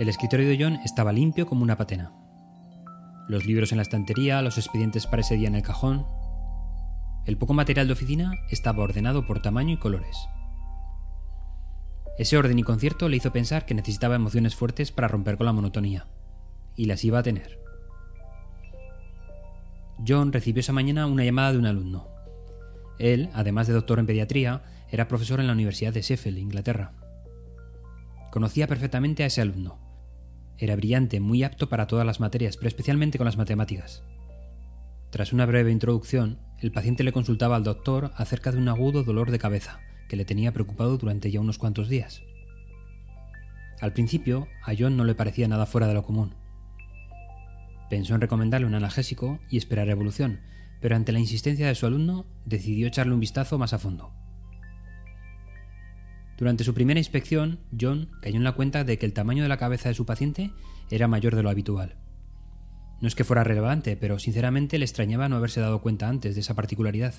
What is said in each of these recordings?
El escritorio de John estaba limpio como una patena. Los libros en la estantería, los expedientes para ese día en el cajón. El poco material de oficina estaba ordenado por tamaño y colores. Ese orden y concierto le hizo pensar que necesitaba emociones fuertes para romper con la monotonía. Y las iba a tener. John recibió esa mañana una llamada de un alumno. Él, además de doctor en pediatría, era profesor en la Universidad de Sheffield, Inglaterra. Conocía perfectamente a ese alumno. Era brillante, muy apto para todas las materias, pero especialmente con las matemáticas. Tras una breve introducción, el paciente le consultaba al doctor acerca de un agudo dolor de cabeza que le tenía preocupado durante ya unos cuantos días. Al principio, a John no le parecía nada fuera de lo común. Pensó en recomendarle un analgésico y esperar evolución, pero ante la insistencia de su alumno decidió echarle un vistazo más a fondo. Durante su primera inspección, John cayó en la cuenta de que el tamaño de la cabeza de su paciente era mayor de lo habitual. No es que fuera relevante, pero sinceramente le extrañaba no haberse dado cuenta antes de esa particularidad.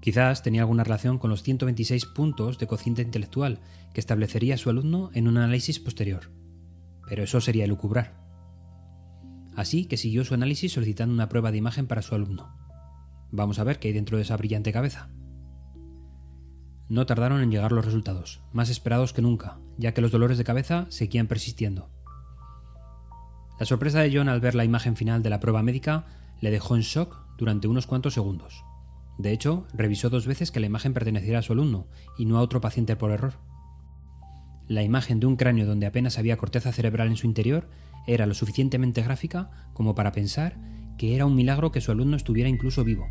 Quizás tenía alguna relación con los 126 puntos de cociente intelectual que establecería su alumno en un análisis posterior. Pero eso sería elucubrar así que siguió su análisis solicitando una prueba de imagen para su alumno. Vamos a ver qué hay dentro de esa brillante cabeza. No tardaron en llegar los resultados, más esperados que nunca, ya que los dolores de cabeza seguían persistiendo. La sorpresa de John al ver la imagen final de la prueba médica le dejó en shock durante unos cuantos segundos. De hecho, revisó dos veces que la imagen perteneciera a su alumno y no a otro paciente por error. La imagen de un cráneo donde apenas había corteza cerebral en su interior era lo suficientemente gráfica como para pensar que era un milagro que su alumno estuviera incluso vivo.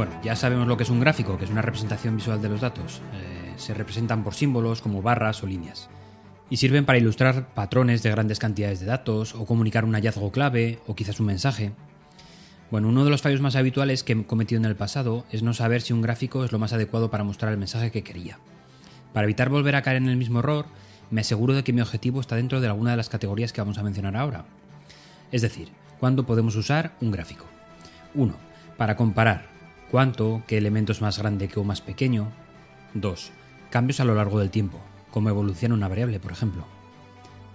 Bueno, ya sabemos lo que es un gráfico, que es una representación visual de los datos. Eh, se representan por símbolos como barras o líneas. Y sirven para ilustrar patrones de grandes cantidades de datos, o comunicar un hallazgo clave, o quizás un mensaje. Bueno, uno de los fallos más habituales que he cometido en el pasado es no saber si un gráfico es lo más adecuado para mostrar el mensaje que quería. Para evitar volver a caer en el mismo error, me aseguro de que mi objetivo está dentro de alguna de las categorías que vamos a mencionar ahora. Es decir, ¿cuándo podemos usar un gráfico? 1. Para comparar cuánto, qué elemento es más grande que o más pequeño. 2. Cambios a lo largo del tiempo, como evoluciona una variable, por ejemplo.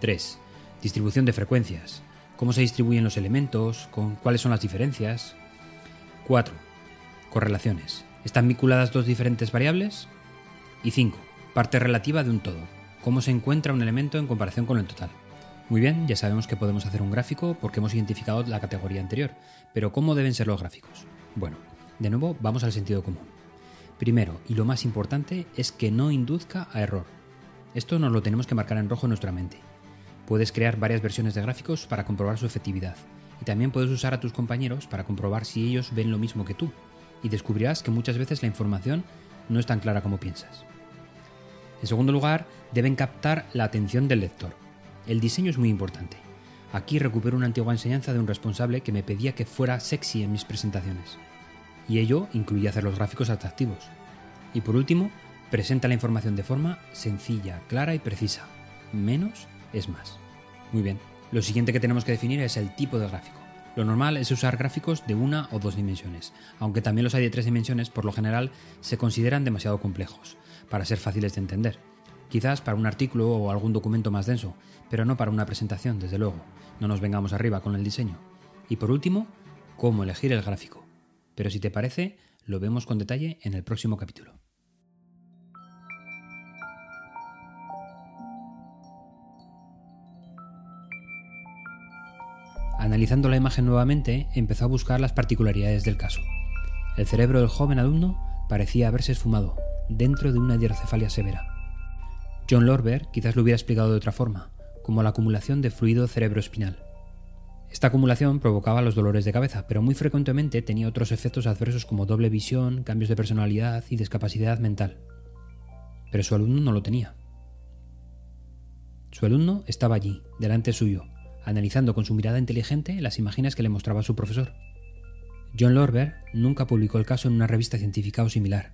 3. Distribución de frecuencias, cómo se distribuyen los elementos, con cuáles son las diferencias. 4. Correlaciones. ¿Están vinculadas dos diferentes variables? Y 5. Parte relativa de un todo. ¿Cómo se encuentra un elemento en comparación con el total? Muy bien, ya sabemos que podemos hacer un gráfico porque hemos identificado la categoría anterior, pero ¿cómo deben ser los gráficos? Bueno, de nuevo vamos al sentido común. Primero, y lo más importante, es que no induzca a error. Esto nos lo tenemos que marcar en rojo en nuestra mente. Puedes crear varias versiones de gráficos para comprobar su efectividad. Y también puedes usar a tus compañeros para comprobar si ellos ven lo mismo que tú. Y descubrirás que muchas veces la información no es tan clara como piensas. En segundo lugar, deben captar la atención del lector. El diseño es muy importante. Aquí recupero una antigua enseñanza de un responsable que me pedía que fuera sexy en mis presentaciones. Y ello incluye hacer los gráficos atractivos. Y por último, presenta la información de forma sencilla, clara y precisa. Menos es más. Muy bien. Lo siguiente que tenemos que definir es el tipo de gráfico. Lo normal es usar gráficos de una o dos dimensiones, aunque también los hay de tres dimensiones, por lo general se consideran demasiado complejos, para ser fáciles de entender. Quizás para un artículo o algún documento más denso, pero no para una presentación, desde luego. No nos vengamos arriba con el diseño. Y por último, cómo elegir el gráfico. Pero si te parece, lo vemos con detalle en el próximo capítulo. Analizando la imagen nuevamente, empezó a buscar las particularidades del caso. El cerebro del joven alumno parecía haberse esfumado, dentro de una hidrocefalia severa. John Lorber quizás lo hubiera explicado de otra forma, como la acumulación de fluido cerebroespinal. Esta acumulación provocaba los dolores de cabeza, pero muy frecuentemente tenía otros efectos adversos como doble visión, cambios de personalidad y discapacidad mental. Pero su alumno no lo tenía. Su alumno estaba allí, delante suyo, analizando con su mirada inteligente las imágenes que le mostraba su profesor. John Lorber nunca publicó el caso en una revista científica o similar,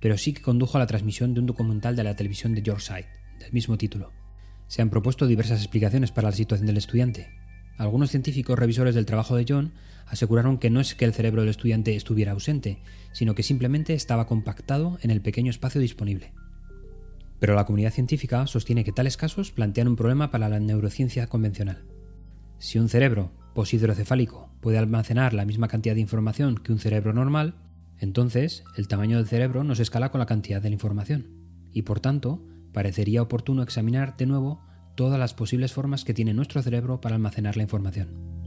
pero sí que condujo a la transmisión de un documental de la televisión de Yorkshire, del mismo título. Se han propuesto diversas explicaciones para la situación del estudiante. Algunos científicos revisores del trabajo de John aseguraron que no es que el cerebro del estudiante estuviera ausente, sino que simplemente estaba compactado en el pequeño espacio disponible. Pero la comunidad científica sostiene que tales casos plantean un problema para la neurociencia convencional. Si un cerebro poshidrocefálico puede almacenar la misma cantidad de información que un cerebro normal, entonces el tamaño del cerebro no se escala con la cantidad de la información, y por tanto parecería oportuno examinar de nuevo todas las posibles formas que tiene nuestro cerebro para almacenar la información.